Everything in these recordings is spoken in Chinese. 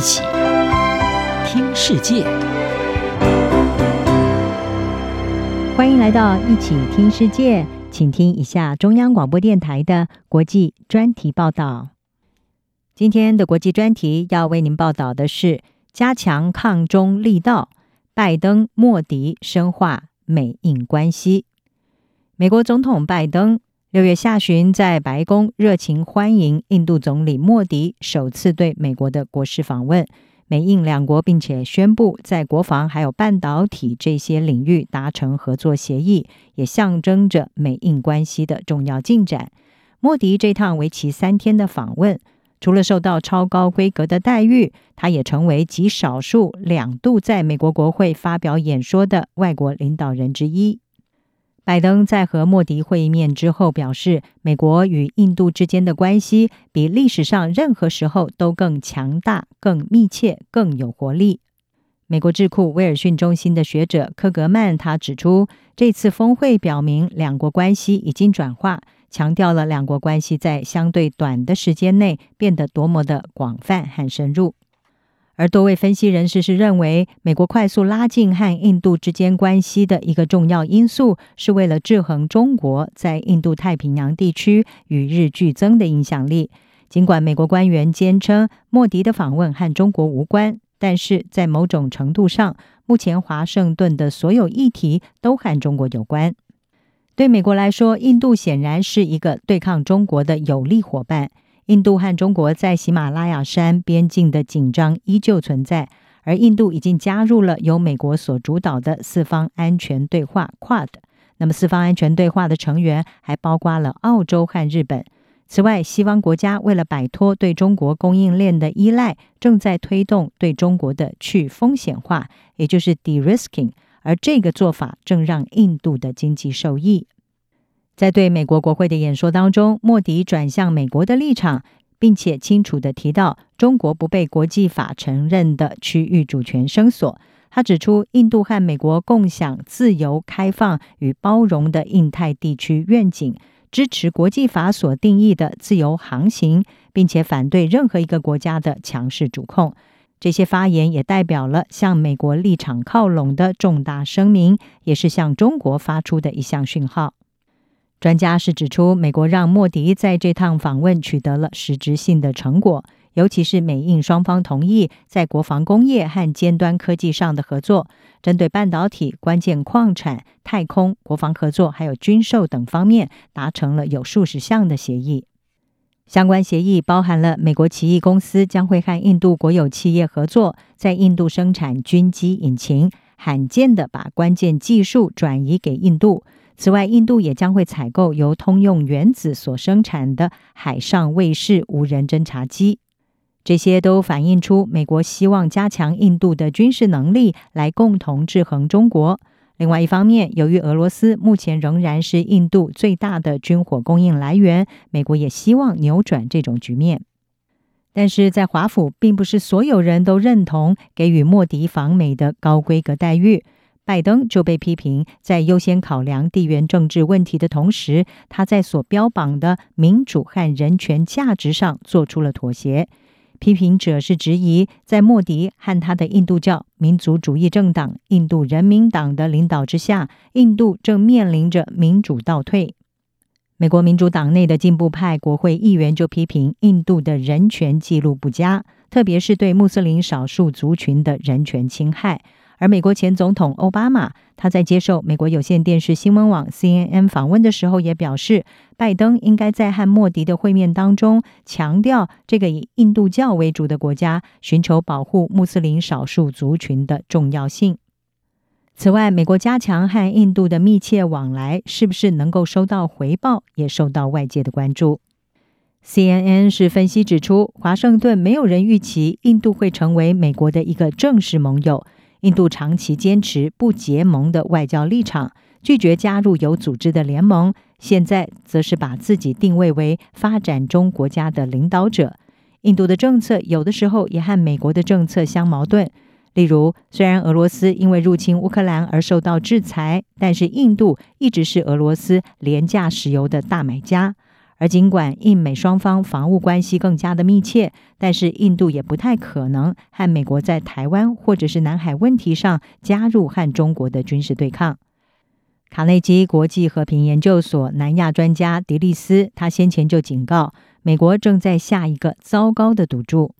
一起听世界，欢迎来到一起听世界，请听一下中央广播电台的国际专题报道。今天的国际专题要为您报道的是加强抗中力道，拜登莫迪深化美印关系。美国总统拜登。六月下旬，在白宫热情欢迎印度总理莫迪首次对美国的国事访问，美印两国并且宣布在国防还有半导体这些领域达成合作协议，也象征着美印关系的重要进展。莫迪这趟为期三天的访问，除了受到超高规格的待遇，他也成为极少数两度在美国国会发表演说的外国领导人之一。拜登在和莫迪会面之后表示，美国与印度之间的关系比历史上任何时候都更强大、更密切、更有活力。美国智库威尔逊中心的学者科格曼他指出，这次峰会表明两国关系已经转化，强调了两国关系在相对短的时间内变得多么的广泛和深入。而多位分析人士是认为，美国快速拉近和印度之间关系的一个重要因素，是为了制衡中国在印度太平洋地区与日俱增的影响力。尽管美国官员坚称莫迪的访问和中国无关，但是在某种程度上，目前华盛顿的所有议题都和中国有关。对美国来说，印度显然是一个对抗中国的有力伙伴。印度和中国在喜马拉雅山边境的紧张依旧存在，而印度已经加入了由美国所主导的四方安全对话 （QUAD）。那么，四方安全对话的成员还包括了澳洲和日本。此外，西方国家为了摆脱对中国供应链的依赖，正在推动对中国的去风险化，也就是 de-risking，而这个做法正让印度的经济受益。在对美国国会的演说当中，莫迪转向美国的立场，并且清楚地提到中国不被国际法承认的区域主权声索。他指出，印度和美国共享自由、开放与包容的印太地区愿景，支持国际法所定义的自由航行，并且反对任何一个国家的强势主控。这些发言也代表了向美国立场靠拢的重大声明，也是向中国发出的一项讯号。专家是指出，美国让莫迪在这趟访问取得了实质性的成果，尤其是美印双方同意在国防工业和尖端科技上的合作，针对半导体、关键矿产、太空、国防合作还有军售等方面达成了有数十项的协议。相关协议包含了美国奇异公司将会和印度国有企业合作，在印度生产军机引擎，罕见地把关键技术转移给印度。此外，印度也将会采购由通用原子所生产的海上卫士无人侦察机，这些都反映出美国希望加强印度的军事能力，来共同制衡中国。另外一方面，由于俄罗斯目前仍然是印度最大的军火供应来源，美国也希望扭转这种局面。但是在华府，并不是所有人都认同给予莫迪访美的高规格待遇。拜登就被批评在优先考量地缘政治问题的同时，他在所标榜的民主和人权价值上做出了妥协。批评者是质疑，在莫迪和他的印度教民族主义政党印度人民党的领导之下，印度正面临着民主倒退。美国民主党内的进步派国会议员就批评印度的人权记录不佳，特别是对穆斯林少数族群的人权侵害。而美国前总统奥巴马，他在接受美国有线电视新闻网 CNN 访问的时候，也表示，拜登应该在和莫迪的会面当中强调这个以印度教为主的国家寻求保护穆斯林少数族群的重要性。此外，美国加强和印度的密切往来，是不是能够收到回报，也受到外界的关注。CNN 是分析指出，华盛顿没有人预期印度会成为美国的一个正式盟友。印度长期坚持不结盟的外交立场，拒绝加入有组织的联盟。现在则是把自己定位为发展中国家的领导者。印度的政策有的时候也和美国的政策相矛盾。例如，虽然俄罗斯因为入侵乌克兰而受到制裁，但是印度一直是俄罗斯廉价石油的大买家。而尽管印美双方防务关系更加的密切，但是印度也不太可能和美国在台湾或者是南海问题上加入和中国的军事对抗。卡内基国际和平研究所南亚专家迪利斯，他先前就警告，美国正在下一个糟糕的赌注。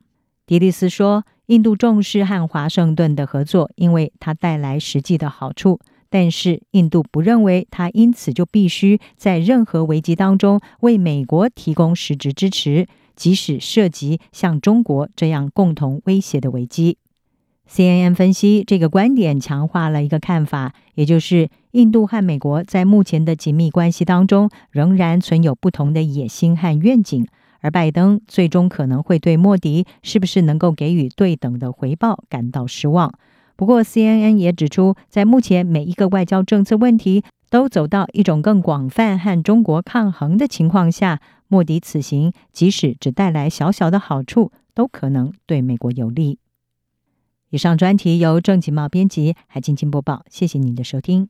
迪利斯说，印度重视和华盛顿的合作，因为它带来实际的好处。但是，印度不认为他因此就必须在任何危机当中为美国提供实质支持，即使涉及像中国这样共同威胁的危机。CNN 分析这个观点，强化了一个看法，也就是印度和美国在目前的紧密关系当中，仍然存有不同的野心和愿景，而拜登最终可能会对莫迪是不是能够给予对等的回报感到失望。不过，CNN 也指出，在目前每一个外交政策问题都走到一种更广泛和中国抗衡的情况下，莫迪此行即使只带来小小的好处，都可能对美国有利。以上专题由郑锦茂编辑，海静静播报。谢谢您的收听。